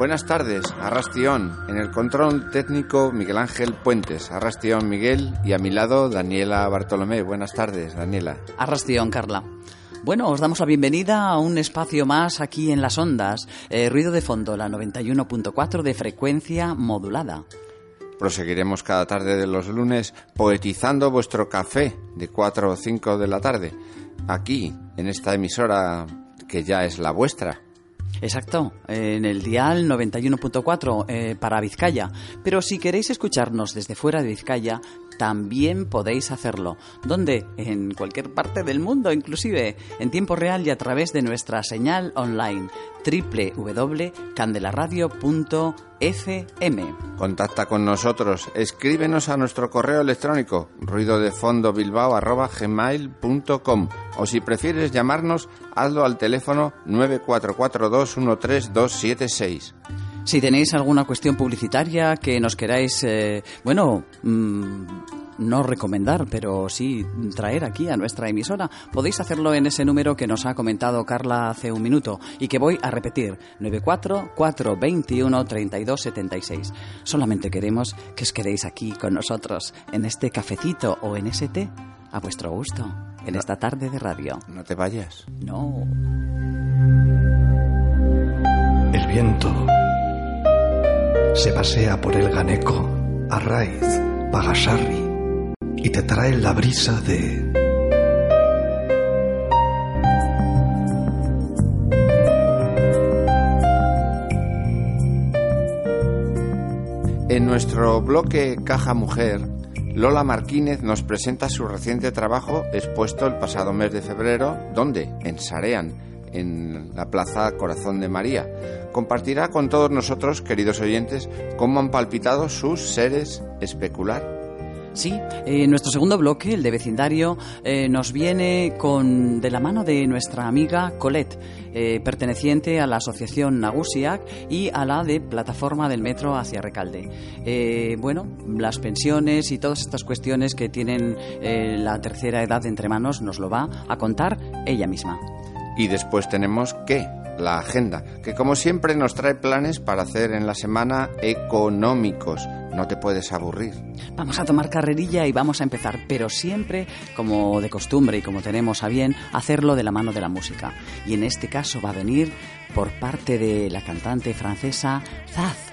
Buenas tardes, Arrastión. En el control técnico Miguel Ángel Puentes. Arrastión Miguel y a mi lado Daniela Bartolomé. Buenas tardes, Daniela. Arrastión, Carla. Bueno, os damos la bienvenida a un espacio más aquí en las ondas. Eh, ruido de fondo, la 91.4 de frecuencia modulada. Proseguiremos cada tarde de los lunes poetizando vuestro café de 4 o 5 de la tarde. Aquí, en esta emisora que ya es la vuestra. Exacto, en el dial 91.4 eh, para Vizcaya. Pero si queréis escucharnos desde fuera de Vizcaya, también podéis hacerlo. ¿Dónde? En cualquier parte del mundo, inclusive en tiempo real y a través de nuestra señal online www.candelaradio.fm. Contacta con nosotros, escríbenos a nuestro correo electrónico ruidodefondobilbao@gmail.com o si prefieres llamarnos, hazlo al teléfono 944213276. Si tenéis alguna cuestión publicitaria que nos queráis, eh, bueno, mm, no recomendar, pero sí traer aquí a nuestra emisora, podéis hacerlo en ese número que nos ha comentado Carla hace un minuto y que voy a repetir, 944213276. Solamente queremos que os quedéis aquí con nosotros en este cafecito o en ese té a vuestro gusto, en esta tarde de radio. No te vayas. No. El viento se pasea por el Ganeco, Arraiz, Pagasarri y te trae la brisa de... En nuestro bloque Caja Mujer, Lola Martínez nos presenta su reciente trabajo expuesto el pasado mes de febrero, ¿dónde? En Sarean, en la Plaza Corazón de María. Compartirá con todos nosotros, queridos oyentes, cómo han palpitado sus seres especular. Sí, eh, nuestro segundo bloque, el de vecindario, eh, nos viene con de la mano de nuestra amiga Colette, eh, perteneciente a la asociación Nagusiak y a la de plataforma del metro hacia Recalde. Bueno, las pensiones y todas estas cuestiones que tienen la tercera edad entre manos nos lo va a contar ella misma. Y después tenemos qué? La agenda, que como siempre nos trae planes para hacer en la semana económicos. No te puedes aburrir. Vamos a tomar carrerilla y vamos a empezar, pero siempre, como de costumbre y como tenemos a bien, hacerlo de la mano de la música. Y en este caso va a venir por parte de la cantante francesa Zaz.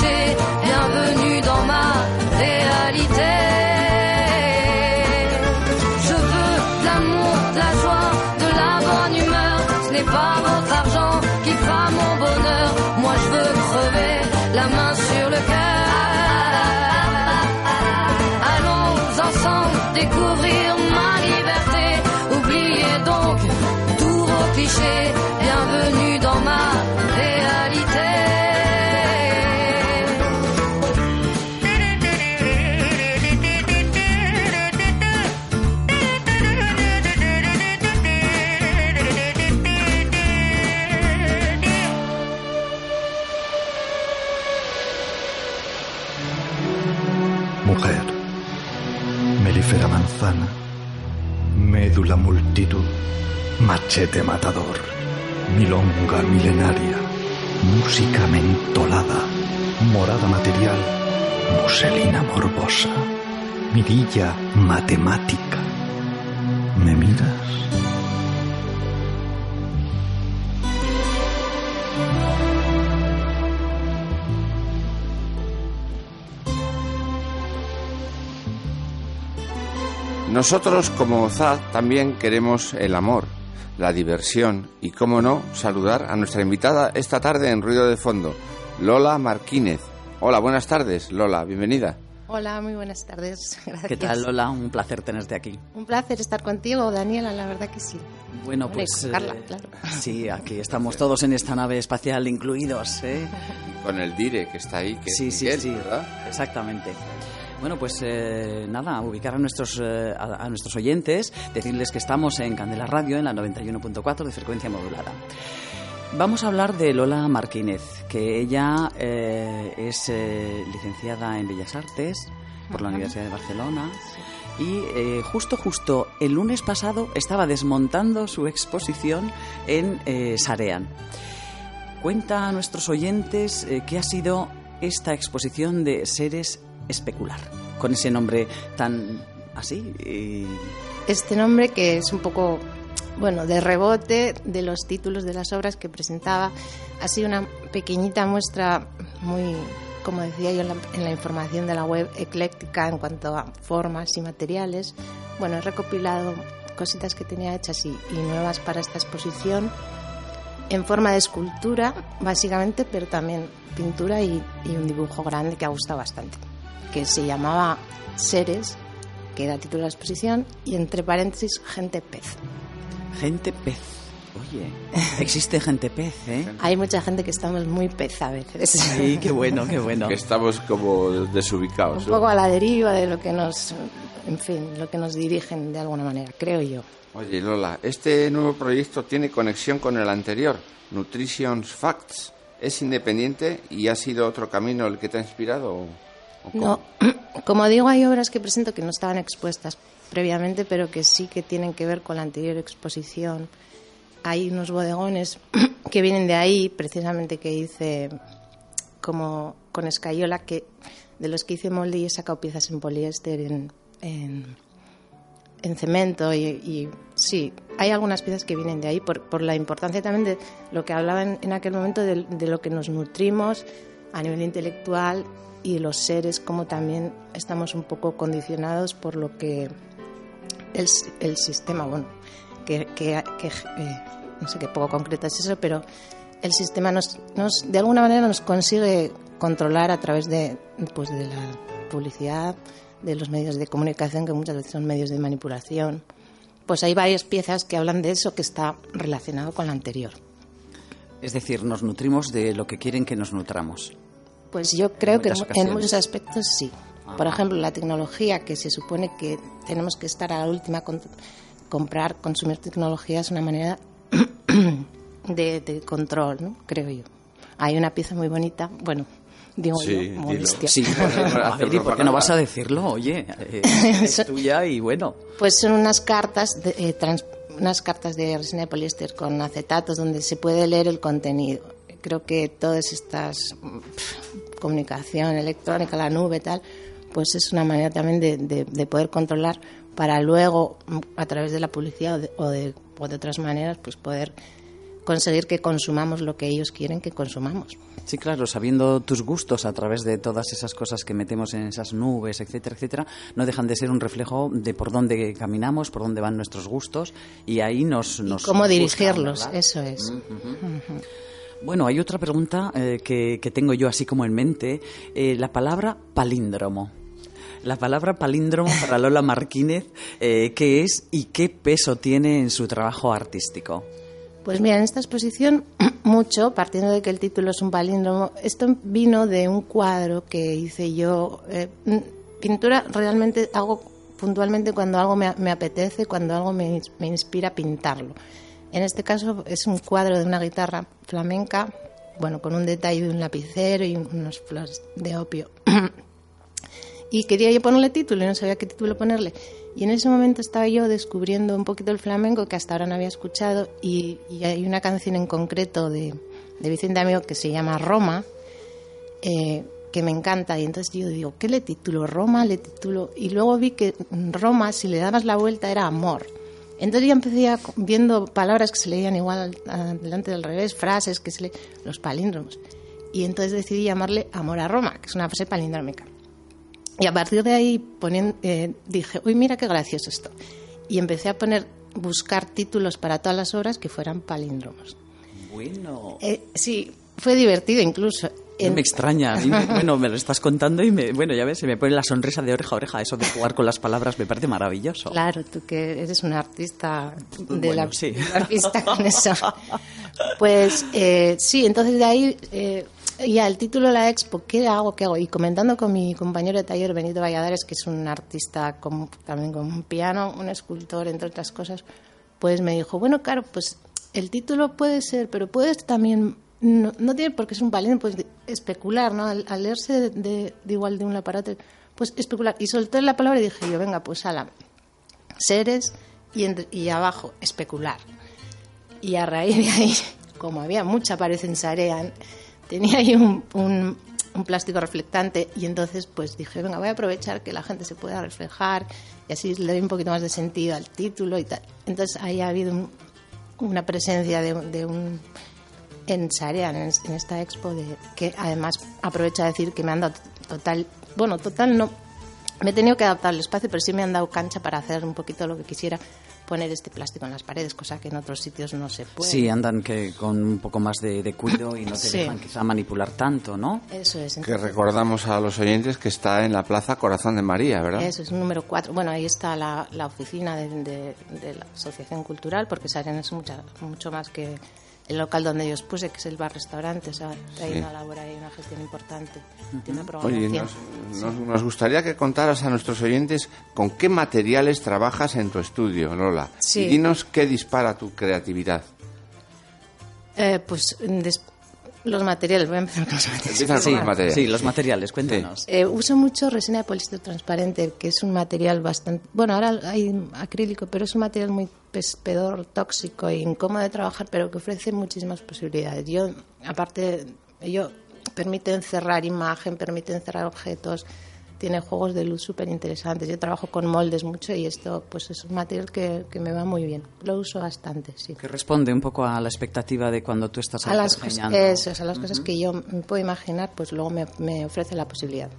Bienvenue dans ma réalité. Je veux de l'amour, de la joie, de la bonne humeur. Ce n'est pas votre argent qui fera mon bonheur. Moi je veux crever la main sur le cœur. découvrir ma liberté. Oubliez donc tous vos clichés. Machete matador, milonga milenaria, música mentolada, morada material, muselina morbosa, mirilla matemática. Nosotros como ZAD también queremos el amor, la diversión y, cómo no, saludar a nuestra invitada esta tarde en Ruido de Fondo, Lola Marquínez. Hola, buenas tardes, Lola, bienvenida. Hola, muy buenas tardes. Gracias. ¿Qué tal, Lola? Un placer tenerte aquí. Un placer estar contigo, Daniela, la verdad que sí. Bueno, pues. Carla, eh, claro. Sí, aquí estamos todos en esta nave espacial incluidos. ¿eh? Con el Dire que está ahí, que sí, es sí, Miguel, sí, ¿verdad? exactamente. Bueno, pues eh, nada, ubicar a nuestros, eh, a, a nuestros oyentes, decirles que estamos en Candela Radio, en la 91.4 de frecuencia modulada. Vamos a hablar de Lola Martínez, que ella eh, es eh, licenciada en Bellas Artes por la Universidad de Barcelona y eh, justo, justo el lunes pasado estaba desmontando su exposición en eh, Sarean. Cuenta a nuestros oyentes eh, qué ha sido esta exposición de seres especular, con ese nombre tan así. y- Este nombre que es un poco, bueno, de rebote de los títulos de las obras que presentaba, ha sido una pequeñita muestra muy, como decía yo en la, información de la web, ecléctica en cuanto a formas y materiales. Bueno, he recopilado cositas que tenía hechas y, y nuevas para esta exposición en forma de escultura, básicamente, pero también pintura y, y un dibujo grande que ha gustado bastante, que se llamaba Seres, que era título de la exposición, y entre paréntesis, Gente Pez. Gente pez. Oye, existe gente pez, ¿eh? Hay mucha gente que estamos muy pez a veces. Sí, qué bueno, qué bueno. Que estamos como desubicados. Un poco a la deriva de lo que nos, en fin, lo que nos dirigen de alguna manera, creo yo. Oye, Lola, este nuevo proyecto tiene conexión con el anterior, Nutrition Facts. ¿Es independiente y ha sido otro camino el que te ha inspirado? No, como digo, hay obras que presento que no estaban expuestas previamente, pero que sí que tienen que ver con la anterior exposición. Hay unos bodegones que vienen de ahí, precisamente que hice como con escayola, que de los que hice molde y he sacado piezas en poliéster, en, en, en cemento y, y sí, hay algunas piezas que vienen de ahí por, por la importancia también de lo que hablaban en aquel momento de, de lo que nos nutrimos a nivel intelectual y los seres como también estamos un poco condicionados por lo que el, el sistema, bueno, que, que- que, eh, no sé qué poco concreto es eso, pero el sistema nos, nos, de alguna manera nos consigue controlar a través de, pues, de la publicidad, de los medios de comunicación, que muchas veces son medios de manipulación. Pues hay varias piezas que hablan de eso que está relacionado con la anterior. Es decir, nos nutrimos de lo que quieren que nos nutramos. Pues yo creo que en muchos aspectos sí. Por ejemplo, la tecnología, que se supone que tenemos que estar a la última, con- comprar, consumir tecnología es una manera de, de control, ¿no? creo yo. Hay una pieza muy bonita, bueno, digo Sí, yo. Sí, a ver, ¿y por qué no vas a decirlo? Oye, eh, es tuya y bueno. Pues son unas cartas, de, eh, trans- unas cartas de resina de poliéster con acetatos donde se puede leer el contenido. Creo que todas estas comunicación electrónica, la nube, tal, pues es una manera también de, de- de poder controlar para luego, mm, a través de la publicidad o de, o de, o de otras maneras, pues poder conseguir que consumamos lo que ellos quieren que consumamos. Sí, claro, sabiendo tus gustos a través de todas esas cosas que metemos en esas nubes, etcétera, etcétera, no dejan de ser un reflejo de por dónde caminamos, por dónde van nuestros gustos y ahí nos... nos Cómo dirigirlos, eso es. Bueno, hay otra pregunta eh, que, que tengo yo así como en mente. Eh, la palabra palíndromo. La palabra palíndromo para Lola Martínez, eh, ¿qué es y qué peso tiene en su trabajo artístico? Pues mira, en esta exposición, mucho, partiendo de que el título es un palíndromo, esto vino de un cuadro que hice yo. eh, pintura realmente hago puntualmente cuando algo me, me apetece, cuando algo me, me inspira a pintarlo. En este caso es un cuadro de una guitarra flamenca, bueno, con un detalle de un lapicero y unas flores de opio. y quería yo ponerle título y no sabía qué título ponerle. Y en ese momento estaba yo descubriendo un poquito el flamenco que hasta ahora no había escuchado y, hay una canción en concreto de, de Vicente Amigo que se llama Roma, eh, que me encanta. Y entonces yo digo, ¿qué le titulo? Roma, le titulo. Y luego vi que Roma, si le dabas la vuelta, era amor. Entonces ya empecé a, viendo palabras que se leían igual al- delante del revés, frases que se le los palíndromos. Y entonces decidí llamarle Amor a Roma, que es una frase palindrómica. Y a partir de ahí ponen- eh, dije, uy, mira qué gracioso esto. Y empecé a poner, buscar títulos para todas las obras que fueran palíndromos. Bueno, Eh, sí, fue divertido incluso. No En- me extraña. Mí me- bueno, me lo estás contando y me, bueno, ya ves, se me pone la sonrisa de oreja a oreja. Eso de jugar con las palabras me parece maravilloso. Claro, tú que eres un artista de Bueno, la, sí. artista con eso. Pues eh, sí, entonces de ahí eh, ya el título de la expo, ¿qué hago? ¿Qué hago? Y comentando con mi compañero de taller, Benito Valladares, que es un artista con- también con un piano, un escultor, entre otras cosas, pues me dijo, bueno, claro, pues el título puede ser, pero puedes también, no, no tiene por qué ser un palíndromo, pues especular, ¿no? Al, al leerse de, de- de igual de un aparato, pues especular. Y solté la palabra y dije yo, venga, pues ala, seres y, entre- y abajo especular. Y a raíz de ahí, como había mucha pared en Sarean, tenía ahí un, un- un plástico reflectante y entonces pues dije, venga, voy a aprovechar que la gente se pueda reflejar y así le doy un poquito más de sentido al título y tal. Entonces ahí ha habido un- una presencia de, de un en Sarean, en, en esta expo, de, que además aprovecho a decir que me han dado total, bueno, total no, me he tenido que adaptar al espacio, pero sí me han dado cancha para hacer un poquito lo que quisiera, poner este plástico en las paredes, cosa que en otros sitios no se puede. Sí, andan que con un poco más de, de cuido y no te Sí. dejan quizá manipular tanto, ¿no? Eso es. Que recordamos a los oyentes que está en la Plaza Corazón de María, ¿verdad? Eso es número 4. Bueno, ahí está la, la oficina de, de- de la Asociación Cultural, porque Saren es mucha- mucho más que el local donde yo os puse, que es el bar-restaurante. O sea, hay Sí. una labor ahí, una gestión importante. Tiene una Oye, programación. nos, nos- nos gustaría que contaras a nuestros oyentes con qué materiales trabajas en tu estudio, Lola. Sí. Y dinos qué dispara tu creatividad. Eh, pues des- los materiales, voy a empezar con los materiales. Empieza con Sí, los materiales. sí, los materiales, cuéntanos. Eh, uso mucho resina de poliéster transparente, que es un material bastante... Bueno, ahora hay acrílico, pero es un material muy pespedor, tóxico e incómodo de trabajar, pero que ofrece muchísimas posibilidades. Yo, aparte, yo permite encerrar imagen, permite encerrar objetos, tiene juegos de luz súper interesantes. Yo trabajo con moldes mucho y esto pues es un material que, que me va muy bien. Lo uso bastante, sí. Que responde un poco a la expectativa de cuando tú estás A las, cosas, eso a las cosas que yo me puedo imaginar, pues luego me, me ofrece la posibilidad.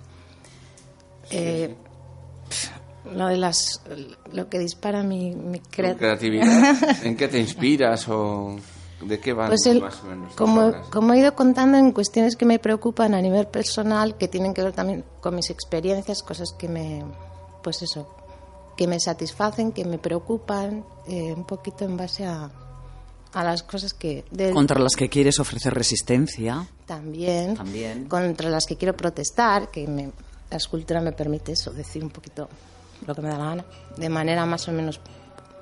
Eh, lo de las lo que dispara mi, mi ¿Tu cre- creatividad? ¿En qué te inspiras o ¿De qué van Pues el- más o menos tus como, como he ido contando en cuestiones que me preocupan a nivel personal, que tienen que ver también con mis experiencias, cosas que me, pues eso, que me satisfacen, que me preocupan, eh, un poquito en base a, a las cosas que Contra las que quieres ofrecer resistencia. también, También. contra las que quiero protestar, que me- la escultura me permite eso, decir un poquito lo que me da la gana, de manera más o menos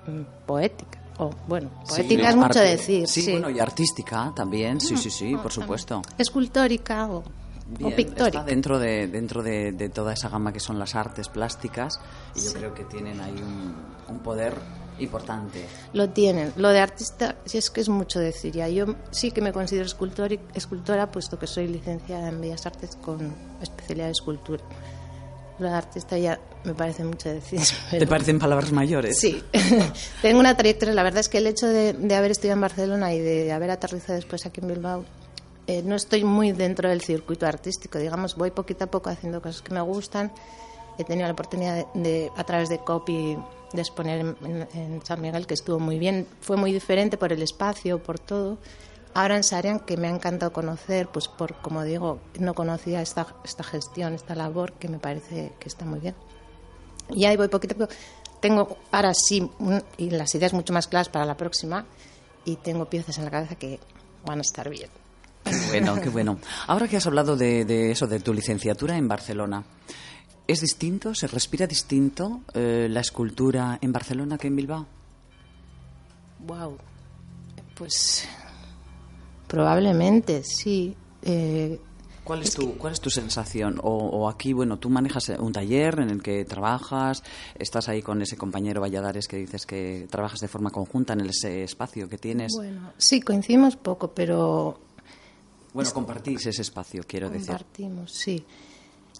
mm, poética. O bueno, poética es mucho decir, Sí, sí. bueno, y artística también. Sí, sí, sí, por supuesto. escultórica o, pictórica. Está dentro de dentro de, de toda esa gama que son las artes plásticas y yo creo que tienen ahí un, un poder importante. Lo tienen. Lo de artista, sí es que es mucho decir ya. Yo sí que me considero escultor y- escultora, puesto que soy licenciada en Bellas Artes con especialidad de escultura. De artista ya me parece mucho decir. ¿Te parecen palabras mayores? Sí, tengo una trayectoria. La verdad es que el hecho de, de haber estudiado en Barcelona y de haber aterrizado después aquí en Bilbao, eh, no estoy muy dentro del circuito artístico. Digamos, voy poquito a poco haciendo cosas que me gustan. He tenido la oportunidad de, de, a través de Copy de exponer en, en- en San Miguel, que estuvo muy bien. Fue muy diferente por el espacio, por todo. Ahora en que me ha encantado conocer, pues por, como digo, no conocía esta, esta gestión, esta labor, que me parece que está muy bien. Y ahí voy poquito a poco. Tengo ahora sí, un- y las ideas mucho más claras para la próxima, y tengo piezas en la cabeza que van a estar bien. Qué bueno, qué bueno. Ahora que has hablado de, de eso, de tu licenciatura en Barcelona, ¿es distinto, se respira distinto eh, la escultura en Barcelona que en Bilbao? Wow. Pues probablemente sí. Eh, ¿Cuál es, tu, ¿Cuál es tu sensación? O, o aquí, bueno, tú manejas un taller en el que trabajas, estás ahí con ese compañero Valladares que dices que trabajas de forma conjunta en ese espacio que tienes. bueno, sí, coincidimos poco, pero Bueno, compartís ese espacio, quiero decir. compartimos, sí.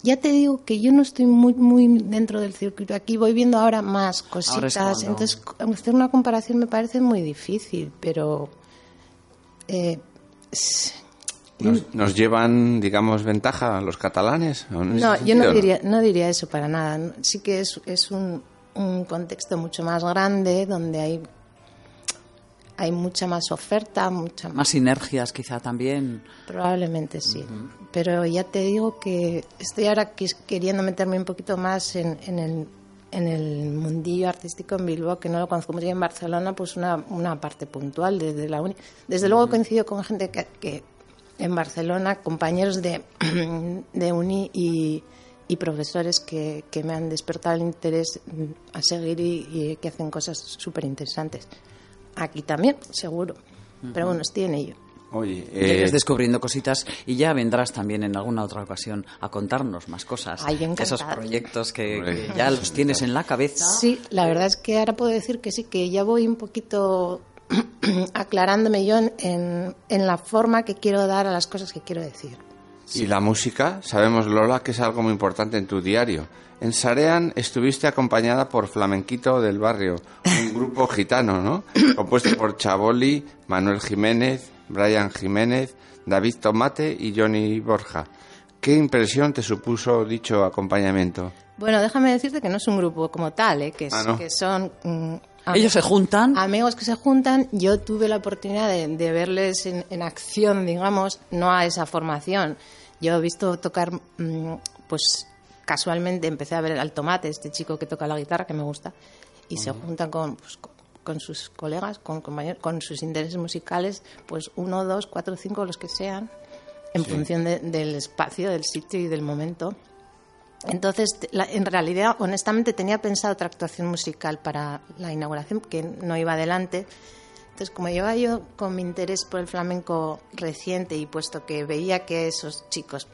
Ya te digo que yo no estoy muy muy dentro del circuito. Aquí voy viendo ahora más Ahora es cositas. cuando- Entonces, hacer una comparación me parece muy difícil, pero. eh, ¿Nos, nos llevan, digamos, ventaja los catalanes? ¿O en ese No, yo no diría, no diría eso para nada. Sí que es, es un, un contexto mucho más grande donde hay, hay mucha más oferta, mucha más. Más sinergias quizá también. Probablemente sí. Pero ya te digo que estoy ahora queriendo meterme un poquito más en, en el, en el mundillo artístico en Bilbao, que no lo conozco mucho y en Barcelona, pues una, una parte puntual desde la uni. Desde luego coincido con gente que, que en Barcelona, compañeros de, de uni y, y profesores que, que me han despertado el interés a seguir y, y que hacen cosas súper interesantes. Aquí también, seguro. Pero bueno, estoy en ello. Oye, Ya eh, irás descubriendo cositas y ya vendrás también en alguna otra ocasión a contarnos más cosas. Ay. Esos proyectos que, que ya los tienes en la cabeza. Sí, la verdad es que ahora puedo decir que sí, que ya voy un poquito aclarándome yo en, en- en la forma que quiero dar a las cosas que quiero decir. Y la música, sabemos Lola que es algo muy importante en tu diario. En Sarean estuviste acompañada por Flamenquito del Barrio, un grupo gitano, ¿no? Compuesto por Chaboli, Manuel Jiménez, Brian Jiménez, David Tomate y Johnny Borja. ¿Qué impresión te supuso dicho acompañamiento? Bueno, déjame decirte que no es un grupo como tal, ¿eh? que, es- Ah, ¿no? que son mm, Ellos se juntan. amigos que se juntan. Yo tuve la oportunidad de, de verles en, en acción, digamos, no a esa formación. Yo he visto tocar, mm, pues casualmente empecé a ver al Tomate, este chico que toca la guitarra, que me gusta, y se juntan con, pues, con, con sus colegas, con, compañeros, con sus intereses musicales, pues uno, dos, cuatro, cinco, los que sean, en función de- del espacio, del sitio y del momento. Entonces, la- en realidad, honestamente, tenía pensado otra actuación musical para la inauguración que no iba adelante. Entonces, como llevaba yo con mi interés por el flamenco reciente y puesto que veía que esos chicos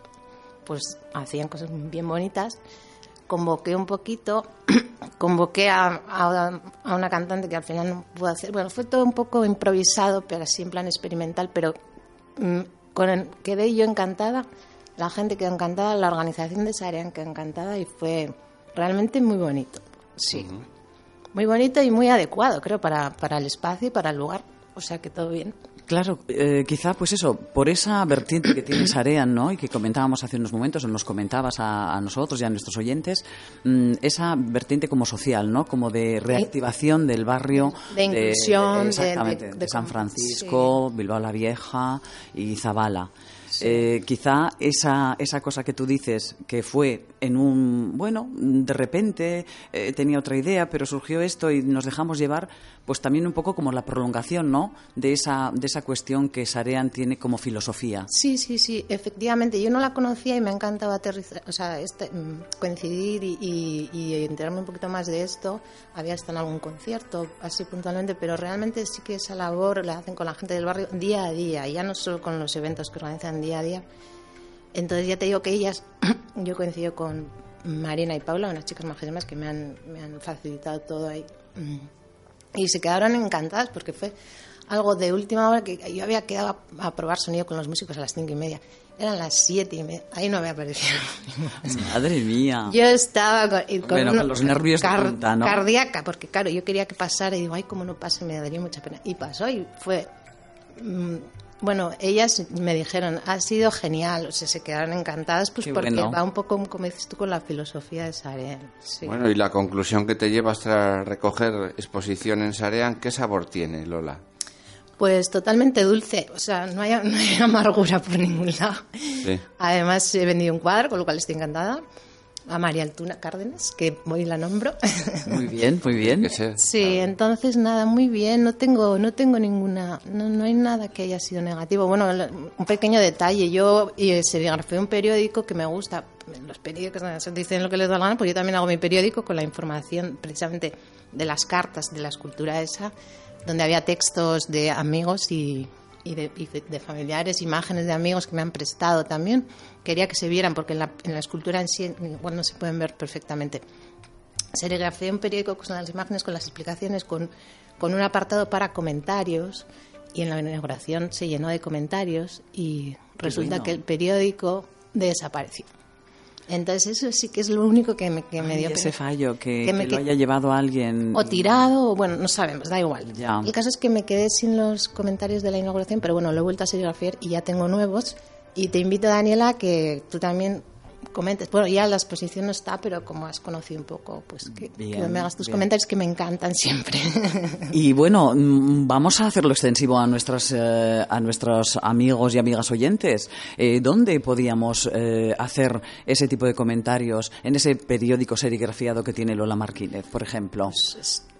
pues hacían cosas bien bonitas, convoqué un poquito, convoqué a, a- a una cantante que al final no pudo hacer. Bueno, fue todo un poco improvisado, pero así en plan experimental, pero mm, con el- quedé yo encantada, la gente quedó encantada, la organización de esa área quedó encantada y fue realmente muy bonito. Sí. Muy bonito y muy adecuado, creo, para, para el espacio y para el lugar. o sea que todo bien. Claro, eh, quizá pues eso, por esa vertiente que tiene Sarean, ¿no? Y que comentábamos hace unos momentos, o nos comentabas a, nosotros y a nuestros oyentes, mm, esa vertiente como social, ¿no? Como de reactivación del barrio. De inclusión. exactamente, de, San Francisco, Bilbao la Vieja y Zabala. Eh, quizá esa, esa cosa que tú dices, que fue en un, bueno, de repente eh, tenía otra idea, pero surgió esto y nos dejamos llevar, pues también un poco como la prolongación, ¿no? De esa, de esa cuestión que Sarean tiene como filosofía. Sí, sí, sí, efectivamente. Yo no la conocía y me ha encantado aterrizar, o sea, este, mm, coincidir y, enterarme un poquito más de esto. Había estado en algún concierto, así puntualmente, pero realmente sí que esa labor la hacen con la gente del barrio día a día, ya no solo con los eventos que organizan día a día. Entonces ya te digo que ellas, yo coincido con Marina y Paula, unas chicas majísimas que me han, me han facilitado todo ahí. Y se quedaron encantadas porque fue algo de última hora que yo había quedado a, probar sonido con los músicos a las cinco y media. Eran las siete y media. Ahí no me aparecido. Madre mía. Yo estaba con, con, los nervios cardíaca, porque claro, yo quería que pasara y digo, ay, como no pase, me daría mucha pena. Y pasó y fue mm, bueno, ellas me dijeron, ha sido genial, o sea, se quedaron encantadas, pues porque va un poco, como dices tú, con la filosofía de Sarean. Bueno, y la conclusión que te llevas tras recoger exposición en Sarean, ¿qué sabor tiene, Lola? Pues totalmente dulce, o sea, no hay, no hay amargura por ningún lado. Además, he vendido un cuadro, con lo cual estoy encantada a María Altuna Cárdenas, que hoy la nombro. Muy bien, muy bien. Sí, entonces nada, muy bien, no tengo, no tengo ninguna, no, no hay nada que haya sido negativo. Bueno, un pequeño detalle, yo y serigrafé un periódico que me gusta, los periódicos dicen lo que les da la gana, pues yo también hago mi periódico con la información precisamente de las cartas de la escultura esa, donde había textos de amigos y, y de, familiares, imágenes de amigos que me han prestado también. Quería que se vieran porque en la, en la escultura en sí igual no se pueden ver perfectamente. Serigrafé un periódico con las imágenes, con las explicaciones, con, con un apartado para comentarios y en la inauguración se llenó de comentarios y resulta que el periódico desapareció. Entonces eso sí que es lo único que me, que me dio ese fallo, que, me, lo haya llevado alguien... O tirado, o bueno, no sabemos, da igual. El caso es que me quedé sin los comentarios de la inauguración, pero bueno, lo he vuelto a serigrafiar y ya tengo nuevos. Y te invito, Daniela, que tú también comentes. Bueno, ya la exposición no está, pero como has conocido un poco, pues que, me hagas tus comentarios que me encantan siempre. Y bueno, mm, vamos a hacerlo extensivo a, nuestras, eh, a nuestros amigos y amigas oyentes. Eh, ¿Dónde podíamos eh, hacer ese tipo de comentarios en ese periódico serigrafiado que tiene Lola Martínez, por ejemplo?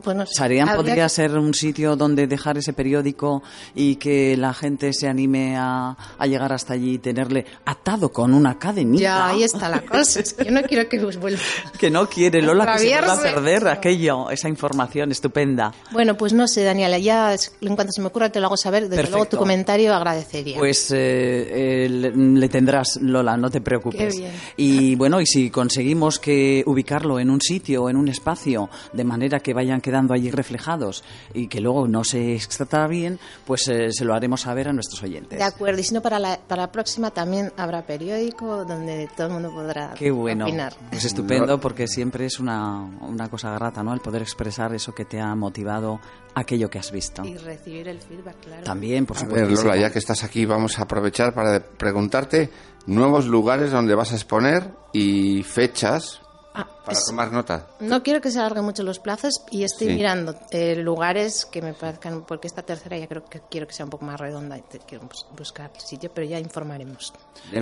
Bueno, ¿Sarían podría ser un sitio donde dejar ese periódico y que la gente se anime a, a llegar hasta allí y tenerle atado con una cadenita? Ya, ahí está la cosa. yo no quiero que os vuelva. Que no quiere, Lola, que se va a perder aquello, esa información estupenda. Bueno, pues no sé, Daniela, ya en cuanto se me ocurra te lo hago saber. Desde luego tu comentario agradecería. Pues eh, eh, le, tendrás, Lola, no te preocupes. Qué bien. Y bueno, y si conseguimos que ubicarlo en un sitio o en un espacio de manera que vayan quedando allí reflejados y que luego no se extrata bien, pues eh, se lo haremos saber a nuestros oyentes. De acuerdo, y si no, para la, para la próxima también habrá periódico donde todo podrá Qué bueno. opinar. Es estupendo porque siempre es una, una cosa grata, ¿no? El poder expresar eso que te ha motivado aquello que has visto. Y recibir el feedback, claro. También, por supuesto. A ver, Lola, ya que estás aquí, vamos a aprovechar para preguntarte nuevos lugares donde vas a exponer y fechas Ah, para tomar nota. No quiero que se alarguen mucho los plazos y estoy mirando eh, lugares que me parezcan, porque esta tercera ya creo que quiero que sea un poco más redonda y quiero buscar sitio, pero ya informaremos.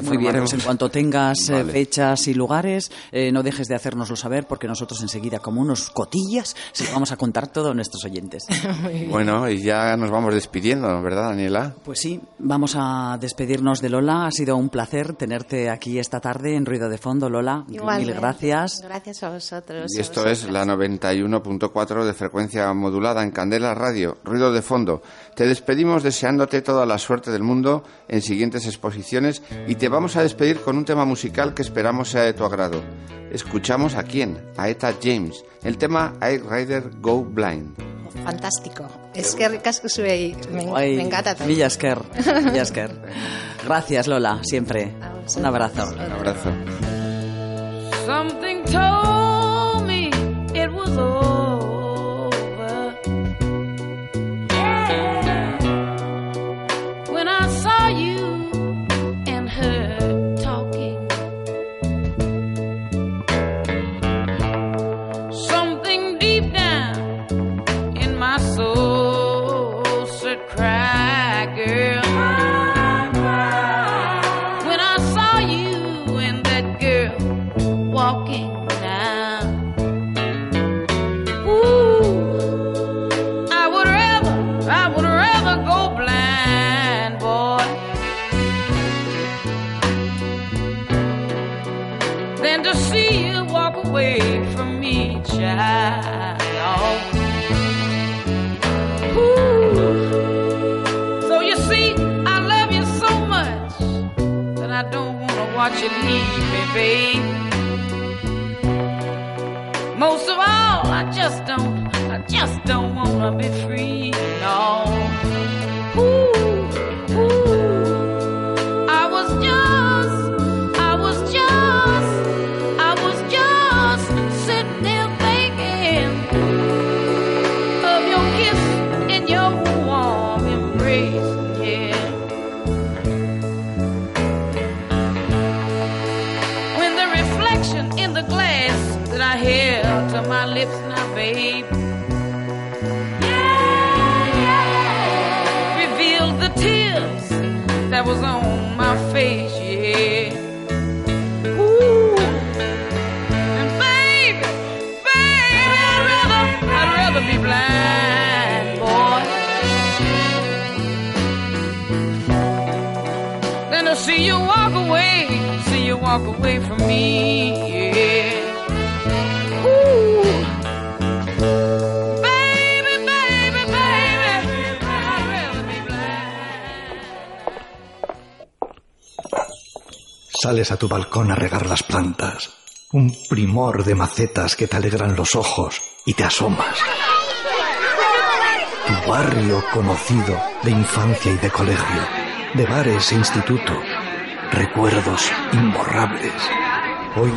Muy bien, pues en cuanto tengas eh, fechas y lugares, eh, no dejes de hacérnoslo saber porque nosotros enseguida, como unos cotillas, se vamos a contar todo a nuestros oyentes. bueno, y ya nos vamos despidiendo, ¿verdad, Daniela? Pues sí, vamos a despedirnos de Lola. Ha sido un placer tenerte aquí esta tarde en Ruido de Fondo, Lola. Mil gracias. Gracias a vosotros. Y esto es la 91.4 de frecuencia modulada en Candela Radio, ruido de fondo. Te despedimos deseándote toda la suerte del mundo en siguientes exposiciones y te vamos a despedir con un tema musical que esperamos sea de tu agrado. Escuchamos a quién? A Eta James. El tema I Rider Go Blind. Fantástico. Es que ricas que sube ahí. Me, me encanta también. Villasker. Gracias, Lola, siempre. Un abrazo. Un abrazo. Something told Sales a tu balcón a regar las plantas. Un primor de macetas que te alegran los ojos y te asomas. Tu barrio conocido de infancia y de colegio, de bares e instituto. Recuerdos imborrables. Hoy,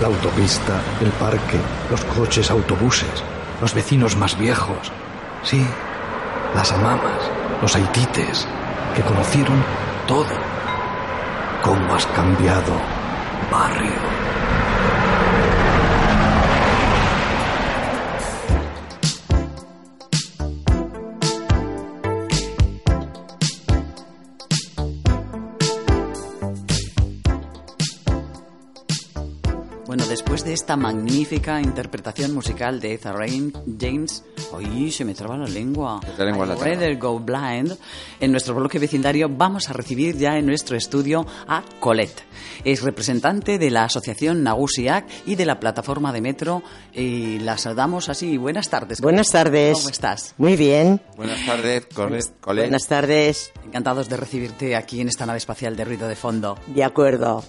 la autopista, el parque, los coches, autobuses, los vecinos más viejos. Sí, las amamas, los haitites, que conocieron todo. ¿Cómo has cambiado, barrio? Esta magnífica interpretación musical de Etha Rain, James, ¡ay, se me traba la lengua! Te lengua la rather go blind. En nuestro bloque vecindario vamos a recibir ya en nuestro estudio a Colette. Es representante de la Asociación Nagusiak y de la plataforma de metro. Y la saludamos así. Buenas tardes. Buenas tardes. ¿Cómo estás? Muy bien. Buenas tardes. Colette. Buenas tardes. Encantados de recibirte aquí en esta nave espacial de ruido de fondo. De acuerdo.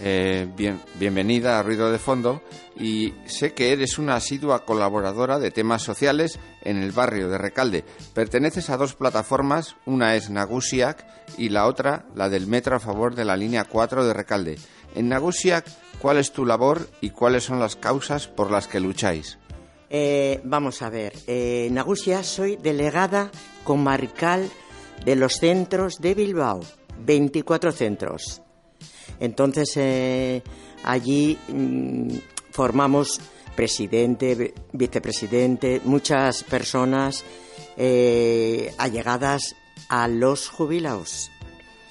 Eh, bien, bienvenida a Ruido de Fondo y sé que eres una asidua colaboradora de temas sociales en el barrio de Recalde. Perteneces a dos plataformas, una es Nagusiak y la otra la del metro a favor de la línea 4 de Recalde. En Nagusiak, ¿cuál es tu labor y cuáles son las causas por las que lucháis? Eh, vamos a ver. Eh, en Nagusia soy delegada comarcal de los centros de Bilbao. 24 centros. Entonces, eh, allí mm, formamos presidente, vi- vicepresidente, muchas personas eh, allegadas a los jubilados.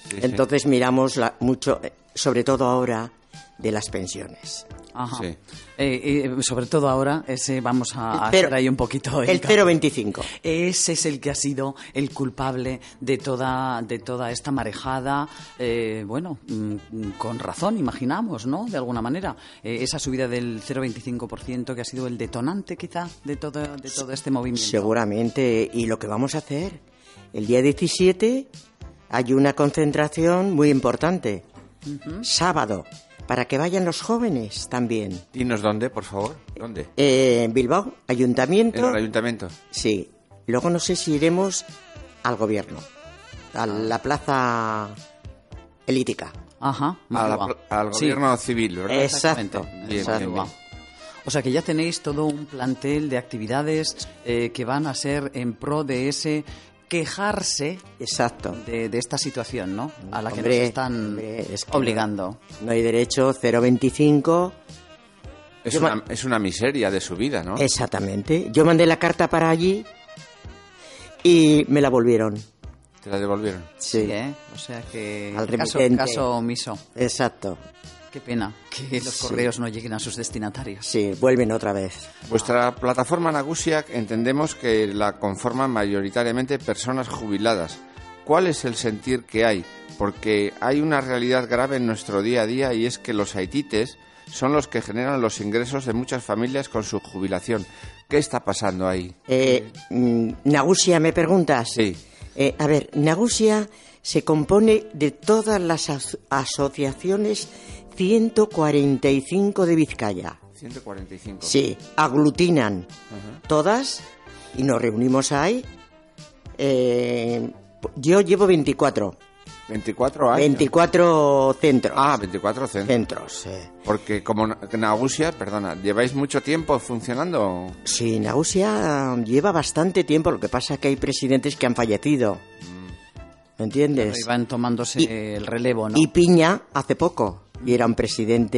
Sí, sí. Entonces miramos la- mucho, eh, sobre todo ahora, de las pensiones. Ajá. Sí. Eh, eh, sobre todo ahora, ese vamos a, Cero- hacer ahí un poquito el hincapié. 0,25. Ese es el que ha sido el culpable de toda, de toda esta marejada, eh, bueno, mm, con razón, imaginamos, ¿no? De alguna manera. Eh, esa subida del 0,25% que ha sido el detonante, quizá, de todo, de todo este movimiento. Seguramente. Y lo que vamos a hacer, el día 17 hay una concentración muy importante. Sábado, para que vayan los jóvenes también. Dinos dónde, por favor. ¿Dónde? Eh, en Bilbao, En ayuntamiento. el ayuntamiento. Sí. Luego no sé si iremos al gobierno, a la plaza elítica. Ajá. A la al Sí, gobierno civil, ¿verdad? Exacto. exactamente. Bien, exacto. bien, bien. O sea que ya tenéis todo un plantel de actividades eh, que van a ser en pro de ese quejarse Exacto. de, de esta situación, ¿no? A la que nos están hombre, es que no- obligando. No hay derecho 0,25. Es Yo una, es una miseria de su vida, ¿no? Exactamente. Yo mandé la carta para allí y me la volvieron. Te la devolvieron. Sí. ¿eh? O sea que Al caso, caso omiso. Exacto. Qué pena que los Sí. correos no lleguen a sus destinatarios. Sí, vuelven otra vez. Vuestra plataforma Nagusiak entendemos que la conforman mayoritariamente personas jubiladas. ¿Cuál es el sentir que hay? Porque hay una realidad grave en nuestro día a día y es que los haitites son los que generan los ingresos de muchas familias con su jubilación. ¿Qué está pasando ahí? Eh, mm, Nagusia, ¿me preguntas? Sí. Eh, a ver, Nagusia se compone de todas las as- asociaciones 145 de Vizcaya. 145. Sí, aglutinan todas y nos reunimos ahí. Eh, yo llevo 24. 24 años. 24 centros. Ah, 24 centros. centros. eh. Porque como Na- Nagusia, perdona, ¿lleváis mucho tiempo funcionando? Sí, Nagusia lleva bastante tiempo. Lo que pasa es que hay presidentes que han fallecido. ¿Me entiendes? Iban tomándose Y- el relevo, ¿no? Y Piña hace poco. Y era un presidente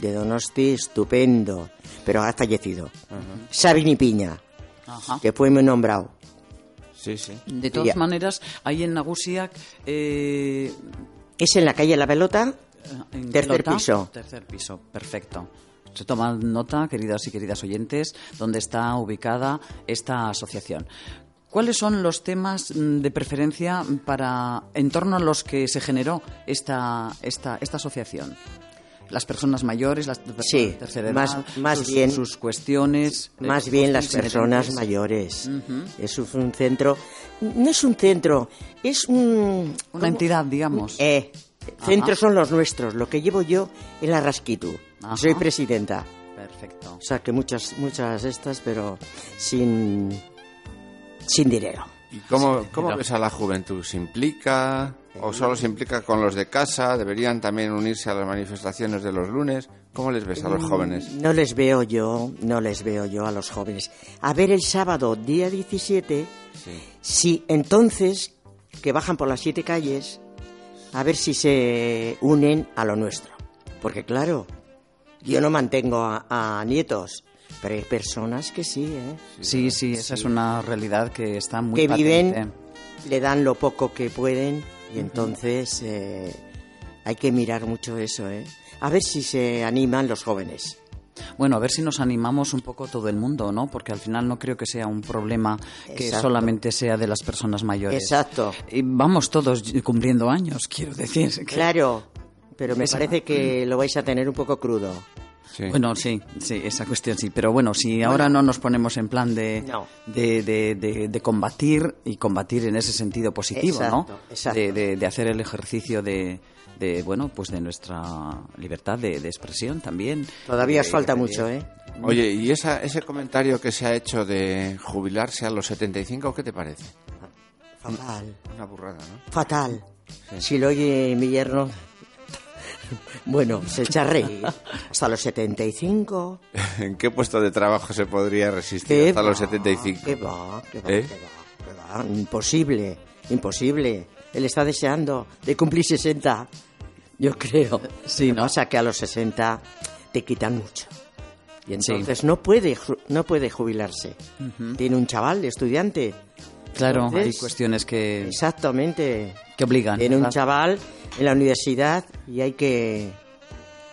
de Donosti estupendo. Pero ha fallecido. Sabini Piña, Ajá. que fue muy nombrado. Sí, sí. De todas Ya. maneras, ahí en Nagusiak, eh, Es en la calle La Pelota, en Tercer piso. Tercer piso, perfecto. Se toma nota, queridas y queridas oyentes, dónde está ubicada esta asociación. ¿Cuáles son los temas mm, de preferencia para en torno a los que se generó esta, esta, esta asociación? Las personas mayores, las personas Sí, de tercera edad, más- más sus, bien- sus cuestiones. eh, más bien las personas mayores. Es un centro, no es un centro, es un... Una ¿cómo? entidad, digamos. Eh, centros son los nuestros, lo que llevo yo es la Rasquitu. Ajá. Soy presidenta. Perfecto. O sea que muchas, muchas estas, pero sin, sin dinero. ¿Y cómo, cómo ves a la juventud? ¿Se implica o solo se implica con los de casa? ¿Deberían también unirse a las manifestaciones de los lunes? ¿Cómo les ves a los jóvenes? No les veo yo, no les veo yo a los jóvenes. A ver el sábado, día 17, Sí. si entonces, que bajan por las siete calles, a ver si se unen a lo nuestro. Porque claro, yo no mantengo a, a nietos, pero hay personas que sí, ¿eh? Sí, sí, esa es una realidad que está muy que patente. viven, le dan lo poco que pueden y entonces eh, hay que mirar mucho eso, ¿eh? A ver si se animan los jóvenes. Bueno, a ver si nos animamos un poco todo el mundo, ¿no? Porque al final no creo que sea un problema que Exacto. solamente sea de las personas mayores. Exacto. Y vamos todos cumpliendo años, quiero decir. que- Claro, pero me Esa- parece que lo vais a tener un poco crudo. Sí. Bueno, sí, sí, esa cuestión sí. Pero bueno, si ahora no nos ponemos en plan de, No. de, de- de- de combatir y combatir en ese sentido positivo, ¿no? Exacto. De, de- de hacer el ejercicio de, de, bueno, pues de nuestra libertad de, de expresión también. Todavía os De- falta mucho, ¿eh? Oye, ¿y esa, ese comentario que se ha hecho de jubilarse a los 75, qué te parece? Fatal, Una burrada, ¿no? fatal. Si lo oye mi yerno, bueno, se echa a reír. Hasta los 75. ¿En qué puesto de trabajo se podría resistir ¿Qué hasta los va? 75? ¿Qué va? ¿Qué va? ¿Eh? ¿Qué va? ¿Qué va? Imposible, imposible. Él está deseando de cumplir 60, yo creo. Sí, ¿no? O sea que a los 60 te quitan mucho. Y entonces no, puede, no puede jubilarse. Tiene un chaval, estudiante. Claro, hay Entonces, cuestiones que, Exactamente. que obligan. Tiene un chaval en la universidad y hay que,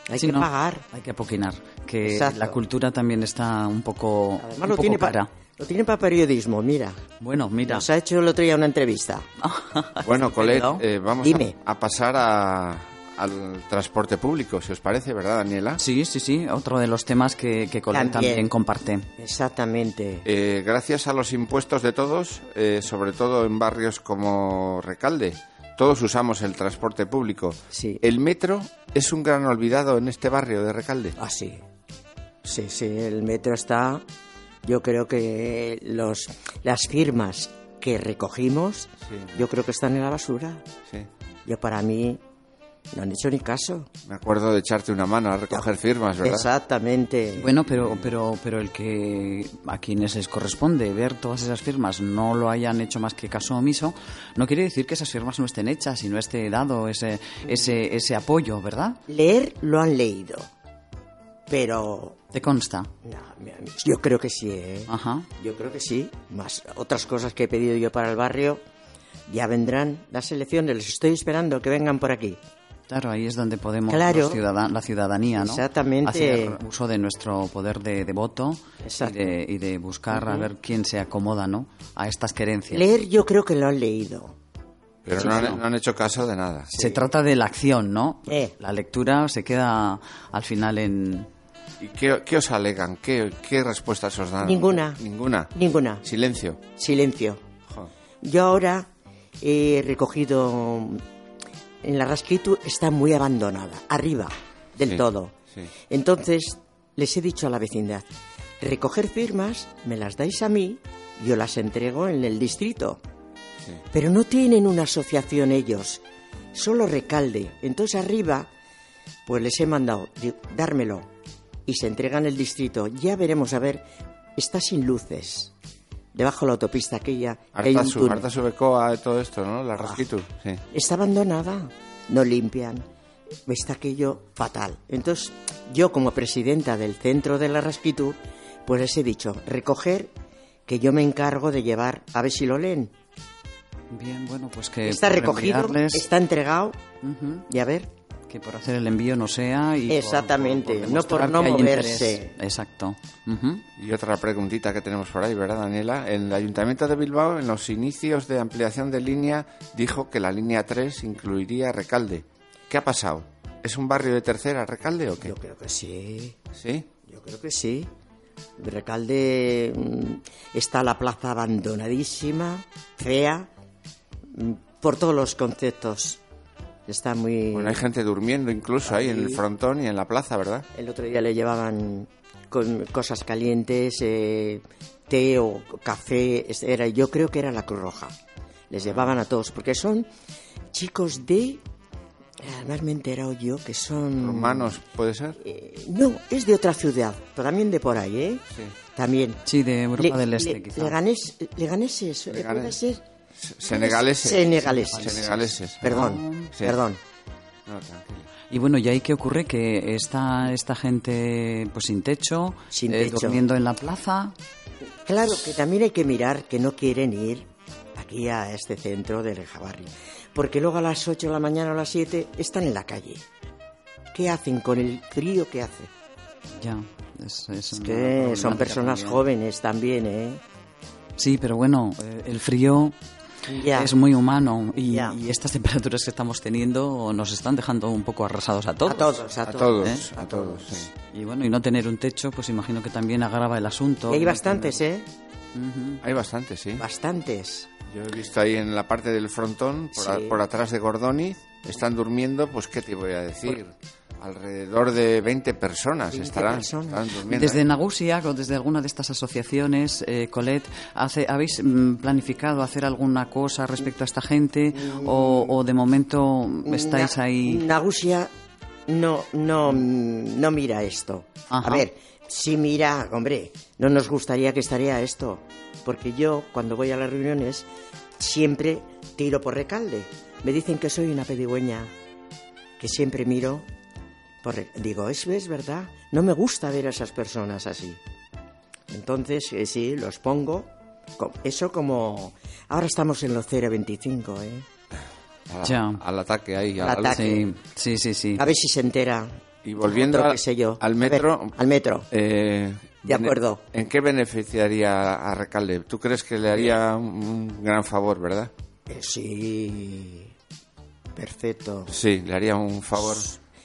hay Sí, que ¿no? pagar. Hay que apoquinar. Que Exacto. la cultura también está un poco, Además un lo poco tiene, cara. lo tiene para periodismo, mira. Bueno, mira. Nos ha hecho el otro día una entrevista. Bueno, Colette, eh, vamos Dime. a, a pasar a- al transporte público, si os parece, ¿verdad, Daniela? Sí, sí, sí. Otro de los temas que, que Colette También. también comparte. Exactamente. Eh, gracias a los impuestos de todos, eh, sobre todo en barrios como Recalde, todos usamos el transporte público. Sí. El metro es un gran olvidado en este barrio de Recalde. Ah, sí. Sí, sí, el metro está. Yo creo que los, las firmas que recogimos, Sí. yo creo que están en la basura. Sí. Yo para mí no han hecho ni caso. Me acuerdo de echarte una mano a recoger firmas, ¿verdad? Exactamente. Bueno, pero, pero, pero el que a quienes les corresponde ver todas esas firmas no lo hayan hecho más que caso omiso, no quiere decir que esas firmas no estén hechas y no esté dado ese, ese, ese apoyo, ¿verdad? Leer lo han leído. Pero ¿Te consta? no, yo creo que sí, ¿eh? Ajá. Yo creo que sí. Más otras cosas que he pedido yo para el barrio. Ya vendrán las elecciones. Les estoy esperando que vengan por aquí. Claro, ahí es donde podemos, Claro. los ciudada- la ciudadanía, ¿no? Exactamente. Hacer uso de nuestro poder de, de voto y de, y de buscar a ver quién se acomoda, ¿no? A estas querencias. Leer yo creo que lo han leído. Pero no, han, no han hecho caso de nada. Se trata de la acción, ¿no? Eh. La lectura se queda al final en... ¿Y qué, qué os alegan? ¿Qué, qué respuestas os dan? Ninguna. Ninguna. Ninguna. Silencio. Silencio. Jo. Yo ahora he recogido en la Rasquitu está muy abandonada, arriba del Sí, todo. sí. Entonces les he dicho a la vecindad, recoger firmas, me las dais a mí, yo las entrego en el distrito. Sí. Pero no tienen una asociación ellos, solo recalde. Entonces arriba, pues les he mandado, dármelo, y se entrega en el distrito. Ya veremos, a ver, está sin luces. Debajo de la autopista aquella, que hay un Artazu, túnel. Artazu Becoa, todo esto, ¿no? La Rasquitu, sí. Está abandonada, no limpian. Está aquello fatal. Entonces, yo como presidenta del centro de la Rasquitu, pues les he dicho, recoger, que yo me encargo de llevar, a ver si lo leen. Bien, bueno, pues que Está recogido, enviarles, está entregado, Ujú, y a ver, que por hacer el envío no sea y por- Exactamente, por no por no moverse. interés. Exacto. Y otra preguntita que tenemos por ahí, ¿verdad, Daniela? El Ayuntamiento de Bilbao, en los inicios de ampliación de línea, dijo que la línea 3 incluiría Recalde. ¿Qué ha pasado? ¿Es un barrio de tercera, Recalde, o qué? yo creo que sí, ¿Sí? yo creo que sí. Recalde mm, está la plaza abandonadísima, fea, mm, por todos los conceptos. Está muy... Bueno, hay gente durmiendo incluso ahí en el frontón y en la plaza, ¿verdad? El otro día le llevaban con cosas calientes, eh, té o café, era, yo creo que era la Cruz Roja. Les llevaban a todos, porque son chicos de... Además me he enterado yo que son... Romanos, ¿puede ser? Eh, no, es de otra ciudad, pero también de por ahí, ¿eh? Sí. También. Sí, de Europa del Este, le- quizá. Leganés- leganeses, ¿eh? Leganés. ¿puede ser? Senegaleses. Senegaleses. Senegaleses. Perdón, Sí. perdón. No, tranquilo. Y bueno, ¿y ahí qué ocurre? Que está esta gente pues sin techo, Sin eh, techo. durmiendo en la plaza. Claro que también hay que mirar que no quieren ir aquí a este centro de Rejabarri. Porque luego a las 8 de la mañana o a las 7 están en la calle. ¿Qué hacen con el frío que hace? Ya, es, es Es que son personas también. jóvenes también, ¿eh? Sí, pero bueno, eh, el frío Ya. es muy humano y, Ya. y estas temperaturas que estamos teniendo nos están dejando un poco arrasados a todos. A todos, a, A todos. todos, ¿eh? a todos, sí. Y bueno, y no tener un techo, pues imagino que también agrava el asunto. Y hay bastantes, tener- ¿eh? Ujú. Hay bastantes, sí. Bastantes. Yo he visto ahí en la parte del frontón, por, a- Sí. por atrás de Gordoni, están durmiendo, pues qué te voy a decir, alrededor de 20 personas 20 estarán, personas. durmiendo. Desde. Nagusiak o desde alguna de estas asociaciones, eh, Colette, hace, ¿habéis mm, planificado hacer alguna cosa respecto a esta gente o, o de momento estáis Na- ahí? Nagusia no, no, no mira esto. Ajá. A ver, si mira, hombre, no nos gustaría que estaría esto. Porque yo, cuando voy a las reuniones, siempre tiro por recalde. Me dicen que soy una pedigüeña, que siempre miro por re- Digo, es, es verdad, no me gusta ver a esas personas así. Entonces, eh, sí, los pongo. Eso como... Ahora estamos en los 025, ¿eh? A- Ya. Al ataque ahí. Al ataque. Sí, sí, sí. A ver si se entera. Y volviendo Otro a- qué sé yo. al metro, ver, al metro. eh, De acuerdo. ¿En qué beneficiaría a Recalde? ¿Tú crees que le haría un, un gran favor, verdad? Eh, sí. Perfecto. Sí, le haría un favor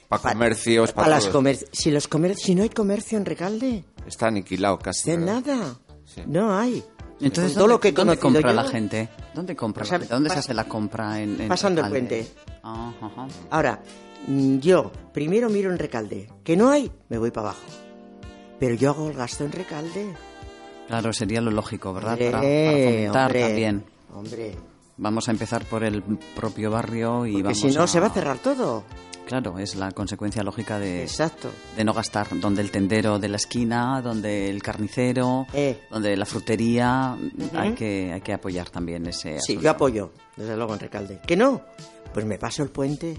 para Pa- comercios, pa para las todos. comer- si los comer- si no hay comercio en Recalde, Está aniquilado casi. de ¿verdad? nada. Sí. No hay. Entonces, todo ¿dónde, lo que dónde compra yo, la gente? ¿Dónde compra Pues la a- gente? ¿Dónde se hace la compra? En, en pasando el Recalde? puente. Ah, ajá. Ahora, mm, yo primero miro en Recalde. Que no hay, me voy para abajo. Pero yo hago el gasto en Recalde. Claro, sería lo lógico, ¿verdad? Para, para Hombre, fomentar hombre, también. Hombre, Vamos a empezar por el propio barrio y porque vamos si no a... se va a cerrar todo. Claro, es la consecuencia lógica de, Exacto. de no gastar donde el tendero de la esquina, donde el carnicero, Eh. donde la frutería. hay, que, hay que apoyar también ese Sí, asunto. yo apoyo, desde luego, en Recalde. ¿Que no? Pues me paso el puente.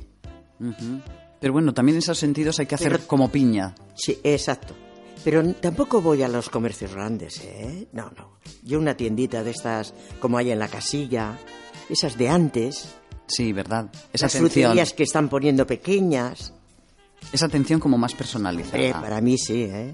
Pero bueno, también en esos sentidos hay que hacer Pero- como piña. Sí, exacto. Pero tampoco voy a los comercios grandes, ¿eh? No, no. Yo una tiendita de estas, como hay en la casilla, esas de antes, Sí, ¿verdad? Esa las atención, fruterías que están poniendo pequeñas. esa atención como más personalizada. Eh, para mí sí, ¿eh?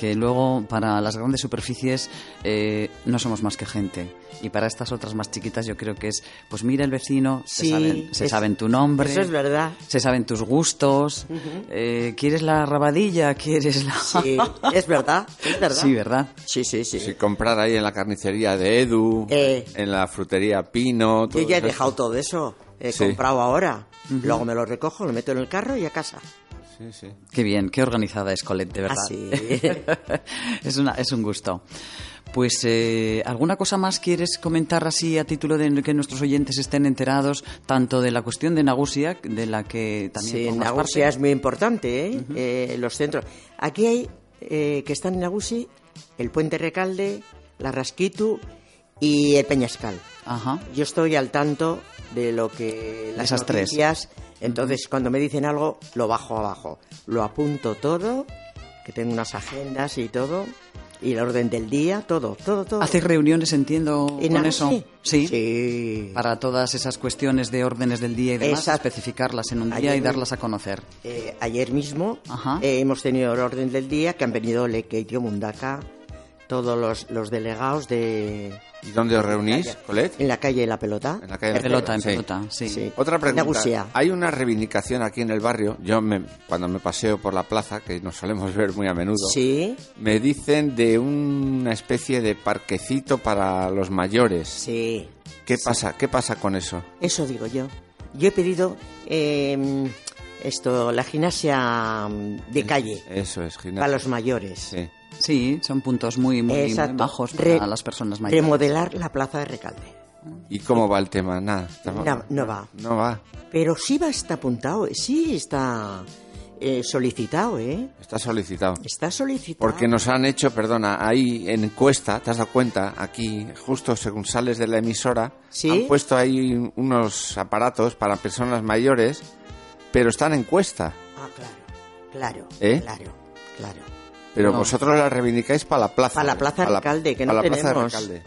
Que luego para las grandes superficies eh, no somos más que gente. Y para estas otras más chiquitas yo creo que es, pues mira el vecino, se, saben, se es- saben tu nombre. eso es verdad. Se saben tus gustos. eh, ¿Quieres la rabadilla? ¿Quieres la...? Sí, es verdad, es verdad. Sí, ¿verdad? Sí, sí, sí. Si comprar ahí en la carnicería de Edu, Eh. en la frutería Pino... Yo todo ya he eso. dejado todo eso. He Sí. comprado ahora. Luego me lo recojo, lo meto en el carro y a casa. Sí, sí. Qué bien, qué organizada es Colette, de verdad. Ah, sí. es, una, es un gusto. Pues, eh, ¿alguna cosa más quieres comentar así a título de que nuestros oyentes estén enterados tanto de la cuestión de Nagusiak, de la que también Sí, Nagusia parte? es muy importante, ¿eh? Eh, los centros. Aquí hay, eh, que están en Nagusi, el Puente Recalde, la Rasquitu y el Peñascal. Ajá. Yo estoy al tanto de lo que las Esas tres. noticias, entonces cuando me dicen algo lo bajo abajo, lo apunto todo, que tengo unas agendas y todo, y el orden del día, todo, todo, todo. ¿Hacéis reuniones, entiendo, ¿En con eso? Sí. Sí. Para todas esas cuestiones de órdenes del día y demás, Exacto. especificarlas en un día Ayer y darlas a conocer. Eh, ayer mismo eh, hemos tenido el orden del día que han venido Lequeitio Mundaka, todos los, los delegados de ¿Y dónde os reunís, Colette? en la calle de la pelota. En la calle En pelota, en Sí. pelota, sí. Sí. Otra pregunta. Nagusia. Hay una reivindicación aquí en el barrio. Yo me- cuando me paseo por la plaza, que nos solemos ver muy a menudo, Sí, me dicen de una especie de parquecito para los mayores. sí. ¿Qué pasa? ¿Qué pasa con eso? Eso digo yo. Yo he pedido eh, esto, la gimnasia mm, de calle Eso es, gimnasio. para los mayores. Sí. Sí, son puntos muy, muy, muy bajos Re- para las personas mayores. Remodelar la plaza de Recalde. ¿Y cómo va el tema? Nada. estamos- No, no va. No va. Pero sí va, está apuntado, sí está eh, solicitado, ¿eh? Está solicitado. Está solicitado. Porque nos han hecho, perdona, ahí en encuesta, ¿te has dado cuenta? Aquí, justo según sales de la emisora, Sí. han puesto ahí unos aparatos para personas mayores, pero están en encuesta. Ah, claro, claro, ¿Eh? claro, claro. Pero No. vosotros la reivindicáis para la plaza. Para la plaza Para Recalde, que para no la plaza de tenemos. Recalde.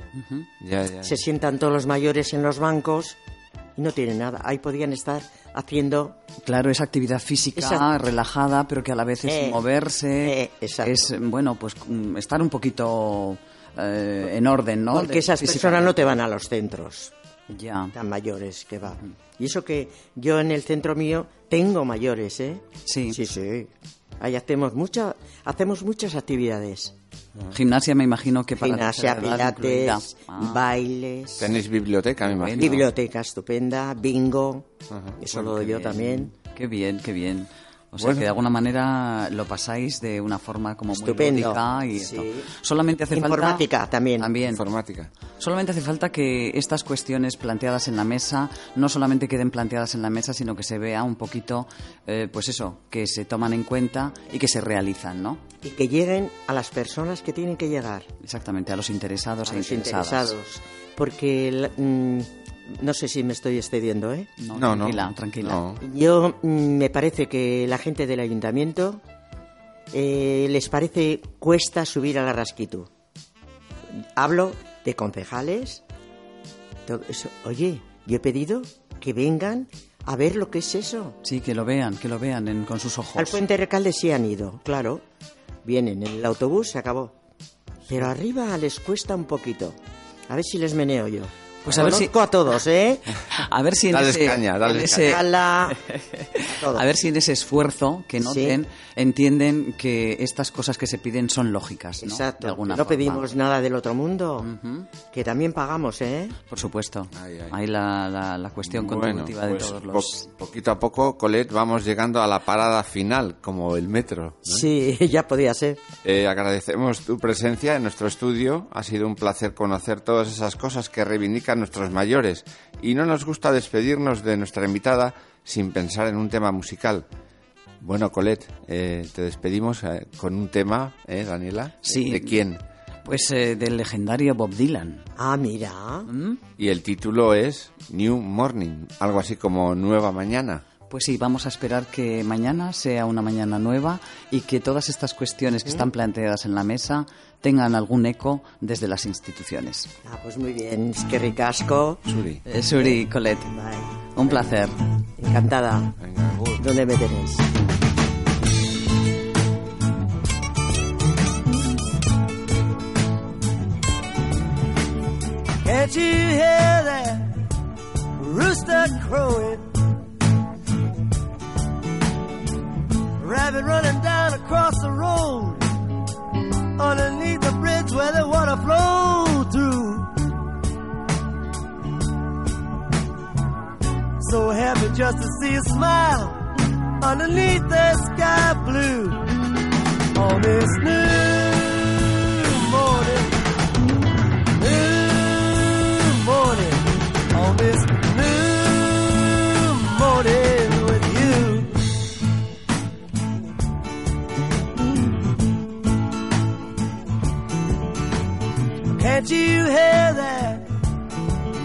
Ya, ya. Se sientan todos los mayores en los bancos y no tienen nada. Ahí podían estar haciendo... Claro, es actividad física Esa- relajada, pero que a la vez es Eh, moverse, eh, exacto. es, bueno, pues mm, estar un poquito eh, en orden, ¿no? Porque De- esas personas no te van a los centros Ya, tan mayores que van. Y eso que yo en el centro mío tengo mayores, ¿eh? Sí. Sí, sí. Ahí hacemos, mucha, hacemos muchas actividades. gimnasia me imagino que para Gimnasia, pilates, Ah, bailes, Tenéis biblioteca, me imagino. biblioteca estupenda, bingo. Eso Bueno, lo doy yo bien. también. Qué bien, qué bien. O sea Bueno. que de alguna manera lo pasáis de una forma como muy Estupendo. lúdica y Sí. esto. Solamente hace Informática falta también. También. Informática. Solamente hace falta que estas cuestiones planteadas en la mesa no solamente queden planteadas en la mesa, sino que se vea un poquito, eh, pues eso, que se toman en cuenta y que se realizan, ¿no? Y que lleguen a las personas que tienen que llegar. Exactamente, a los interesados a e los interesadas. interesados. Porque la- mm, no sé si me estoy excediendo, ¿eh? No, No, no. tranquila, tranquila. No. Yo mm, me parece que la gente del ayuntamiento eh, les parece cuesta subir a la rasquitu. Hablo de concejales. todo eso. Oye, yo he pedido que vengan a ver lo que es eso. Sí, que lo vean, que lo vean en- con sus ojos. Al puente Recalde sí han ido, claro. Vienen en el autobús, se acabó. Pero arriba les cuesta un poquito. A ver si les meneo yo. Pues a ver si- a todos, ¿eh? A ver si en Dales ese, caña, dales en ese- Ala, a todos. ver si en ese esfuerzo que noten entienden que estas cosas que se piden son lógicas, ¿no? Exacto. De alguna no forma. pedimos nada del otro mundo. Ujú. Que también pagamos, ¿eh? Por supuesto. Ay, ay. Ahí la, la, la cuestión Bueno, contributiva de pues, todos po- los... poquito a poco, Colette, vamos llegando a la parada final, como el metro. ¿no? Sí, ya podía ser. Eh, agradecemos tu presencia en nuestro estudio. Ha sido un placer conocer todas esas cosas que reivindican nuestros mayores. Y no nos gusta despedirnos de nuestra invitada sin pensar en un tema musical. Bueno, Colette, eh, te despedimos eh, con un tema, ¿eh, Daniela? Sí. ¿De quién? Pues eh, del legendario Bob Dylan. Ah, mira. ¿Mm? Y el título es New Morning, algo así como Nueva Mañana. Pues sí, vamos a esperar que mañana sea una mañana nueva y que todas estas cuestiones que están planteadas en la mesa tengan algún eco desde las instituciones. Ah, pues muy bien, es que ricasco. Suri. Eh, Suri, Colette. Un placer. Encantada. ¿Dónde me tenéis? Can't you hear rooster crowing? Rabbit running down across the road underneath the bridge where the water flows through. So happy just to see a smile underneath the sky blue on this new Can't you hear that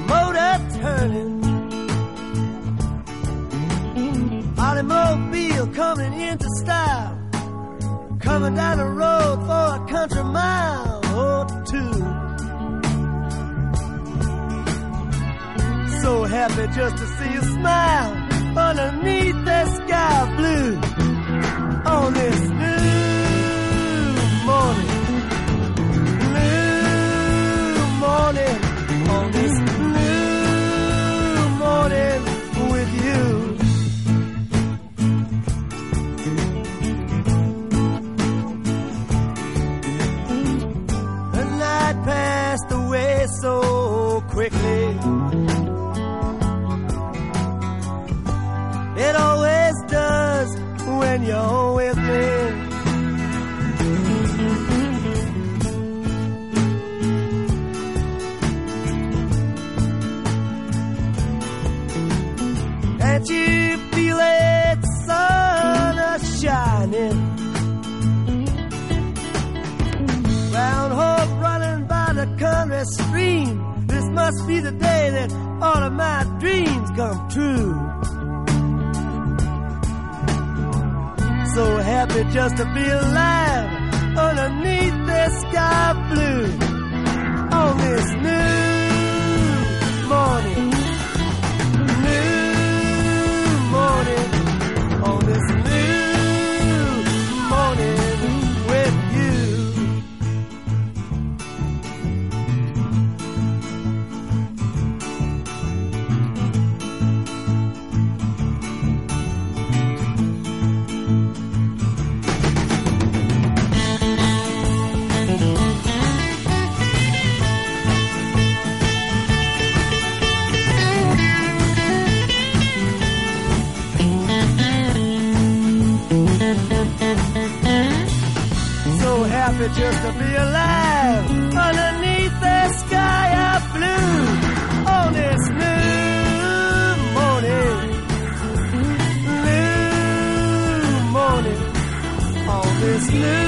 motor turning? Automobile coming into style, coming down the road for a country mile or two. So happy just to see you smile underneath the sky blue on this morning Can't you feel it? Sun is shining. Round hope running by the country stream. This must be the day that all of my dreams come true. So happy just to be alive underneath this sky blue on this new happy just to be alive. Underneath the sky of blue. On this new morning, new morning, on this new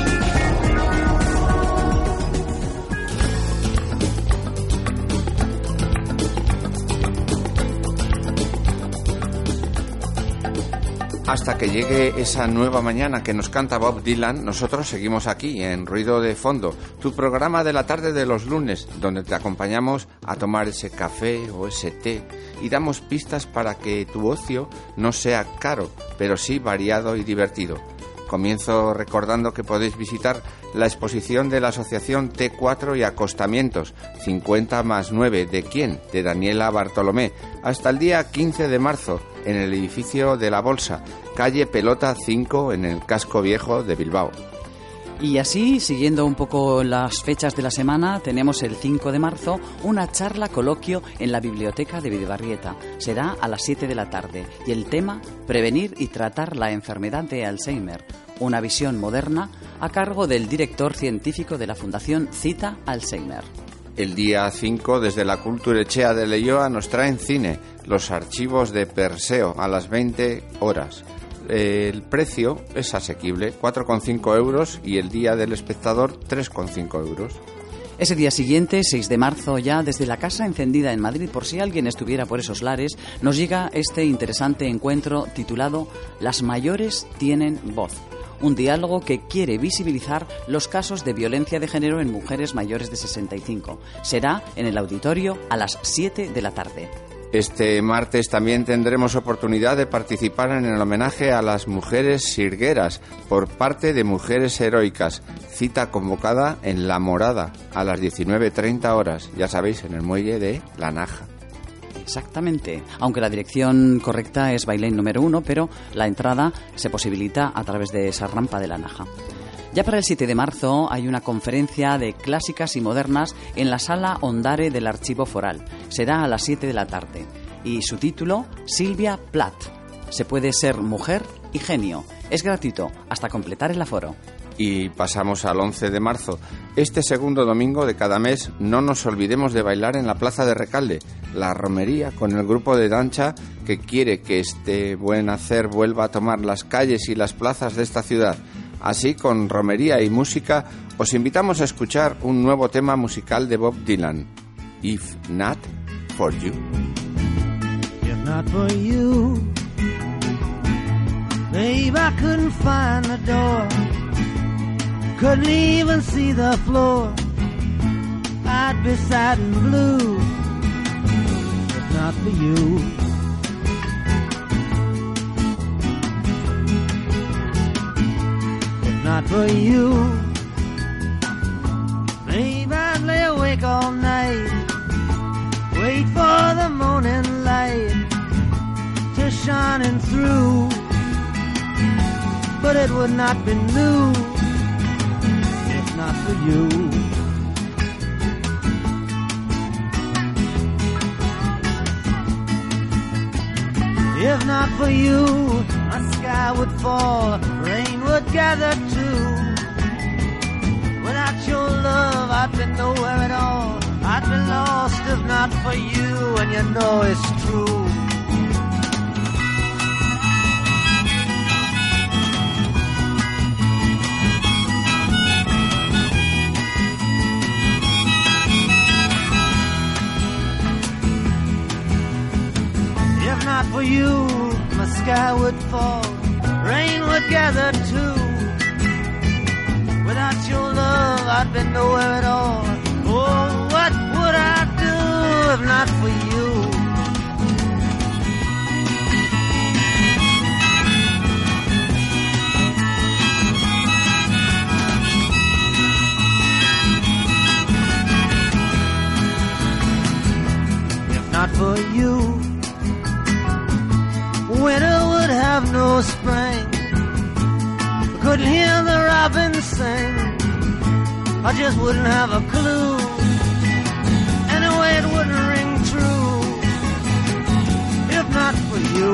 Hasta que llegue esa nueva mañana que nos canta Bob Dylan, nosotros seguimos aquí en Ruido de Fondo, tu programa de la tarde de los lunes, donde te acompañamos a tomar ese café o ese té y damos pistas para que tu ocio no sea caro, pero sí variado y divertido. Comienzo recordando que podéis visitar la exposición de la Asociación T4 y Acostamientos, 50 más 9, ¿de quién? De Daniela Bartolomé, hasta el día 15 de marzo, en el edificio de la Bolsa, calle Pelota 5, en el casco viejo de Bilbao. Y así, siguiendo un poco las fechas de la semana, tenemos el 5 de marzo una charla coloquio en la biblioteca de Videbarrieta. Será a las 7 de la tarde y el tema Prevenir y tratar la enfermedad de Alzheimer, una visión moderna a cargo del director científico de la Fundación Cita Alzheimer. El día 5, desde la Culturechea de Leyoa, nos traen cine, los archivos de Perseo, a las 20 horas. El precio es asequible, 4,5 euros, y el día del espectador, 3,5 euros. Ese día siguiente, 6 de marzo, ya desde la Casa Encendida en Madrid, por si alguien estuviera por esos lares, nos llega este interesante encuentro titulado Las mayores tienen voz. Un diálogo que quiere visibilizar los casos de violencia de género en mujeres mayores de 65. Será en el auditorio a las 7 de la tarde. Este martes también tendremos oportunidad de participar en el homenaje a las mujeres sirgueras por parte de Mujeres Heroicas. Cita convocada en La Morada a las 19.30 horas, ya sabéis, en el muelle de La Naja. Exactamente. Aunque la dirección correcta es Bailén número uno, pero la entrada se posibilita a través de esa rampa de la Naja. Ya para el 7 de marzo hay una conferencia de clásicas y modernas en la sala Ondare del Archivo Foral. Será a las 7 de la tarde. Y su título, Silvia Plath. Se puede ser mujer y genio. Es gratuito hasta completar el aforo. Y pasamos al 11 de marzo. Este segundo domingo de cada mes no nos olvidemos de bailar en la Plaza de Recalde, la romería con el grupo de dancha que quiere que este buen hacer vuelva a tomar las calles y las plazas de esta ciudad. Así, con romería y música, os invitamos a escuchar un nuevo tema musical de Bob Dylan, If Not For You. If not for you, babe, I couldn't find the door. Couldn't even see the floor. I'd be sad and blue. If not for you. Not for you, babe, I'd lay awake all night. Wait for the morning light to shining through. But it would not be new if not for you. If not for you, my sky would fall, rain would gather too. Without your love, I'd be nowhere at all. I'd be lost if not for you, and you know it's true. If not for you, my sky would fall, rain would gather. Without your love, I'd be nowhere at all. Oh, what would I do if not for you? If not for you, winter would have no spring. Couldn't hear the robins sing. I just wouldn't have a clue. Anyway, it wouldn't ring true. If not for you.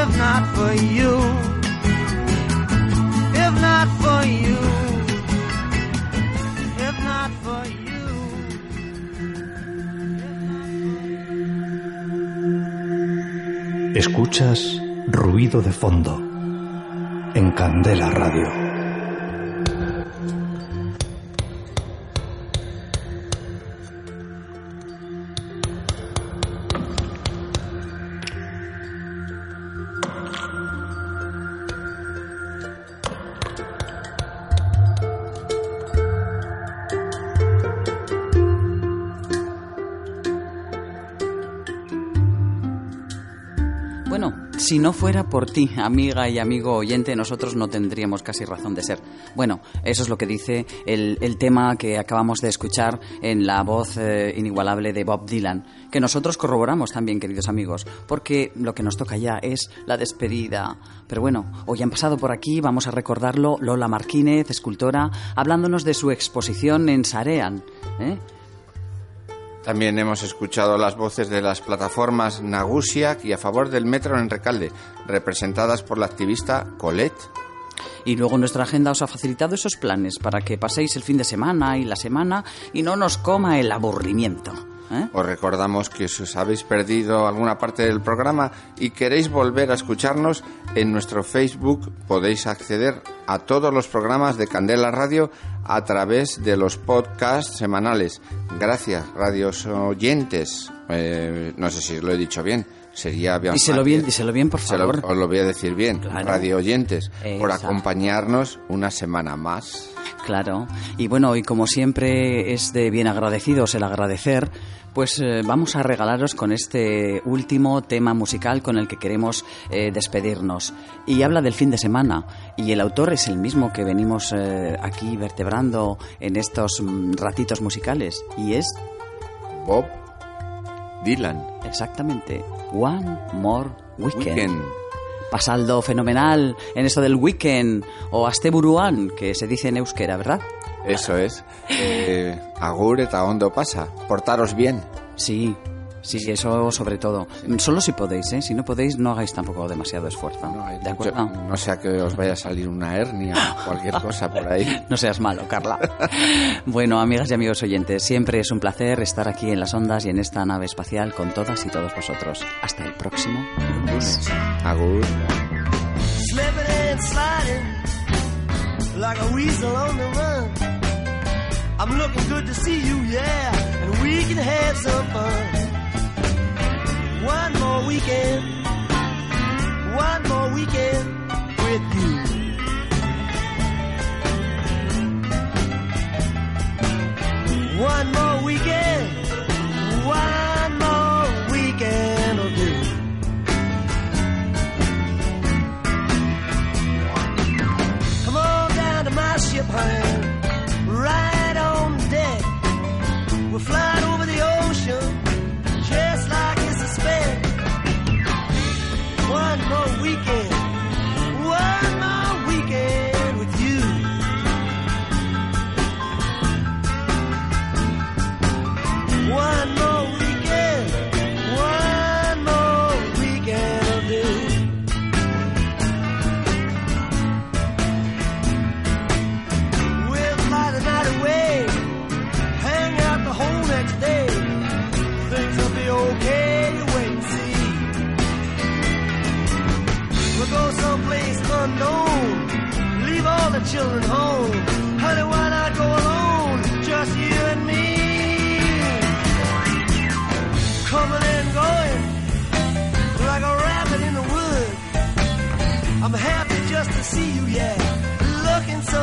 If not for you. If not for you. If not for you. Escuchas ruido de fondo en Candela Radio. Bueno, si no fuera por ti, amiga y amigo oyente, nosotros no tendríamos casi razón de ser. Bueno, eso es lo que dice el, el tema que acabamos de escuchar en la voz eh, inigualable de Bob Dylan, que nosotros corroboramos también, queridos amigos, porque lo que nos toca ya es la despedida. Pero bueno, hoy han pasado por aquí, vamos a recordarlo, Lola Martínez, escultora, hablándonos de su exposición en Sarean. ¿eh? También hemos escuchado las voces de las plataformas Nagusiak y a favor del metro en Recalde, representadas por la activista Colette. Y luego nuestra agenda os ha facilitado esos planes para que paséis el fin de semana y la semana y no nos coma el aburrimiento. ¿Eh? Os recordamos que si os habéis perdido alguna parte del programa y queréis volver a escucharnos, en nuestro Facebook podéis acceder a todos los programas de Candela Radio a través de los podcasts semanales. Gracias, radios oyentes. Eh, no sé si lo he dicho bien. Sería bien. Díselo bien, díselo bien, por Se lo- favor. os lo voy a decir bien, Claro. radio oyentes, por Exacto. acompañarnos una semana más. Claro. Y bueno, y como siempre es de bien agradecidos el agradecer, pues eh, vamos a regalaros con este último tema musical con el que queremos eh, despedirnos. Y habla del fin de semana. Y el autor es el mismo que venimos eh, aquí vertebrando en estos mm, ratitos musicales. Y es Bob Dylan. exactamente One More Weekend. Weekend. Pasaldo fenomenal en eso del weekend o asteburuan, que se dice en euskera, ¿verdad? Eso es. Eh, agur eta ondo pasa. Portaros bien. Sí, sí, eso sobre todo. Solo si podéis, ¿eh? Si no podéis, no hagáis tampoco demasiado esfuerzo. No, ¿De mucho- acuerdo? no sea que os vaya a salir una hernia o cualquier cosa por ahí. No seas malo, Carla. bueno, amigas y amigos oyentes, siempre es un placer estar aquí en las ondas y en esta nave espacial con todas y todos vosotros. Hasta el próximo lunes. Agur. slipping and sliding like a weasel on the run. I'm looking good to see you, yeah, and we can have some fun. One more weekend, one more weekend with you. One more weekend, one more weekend will do. Come on down to my ship, honey. Children home. Honey, why not go alone? Just you and me. Coming and going, like a rabbit in the woods. I'm happy just to see you, yeah. Looking so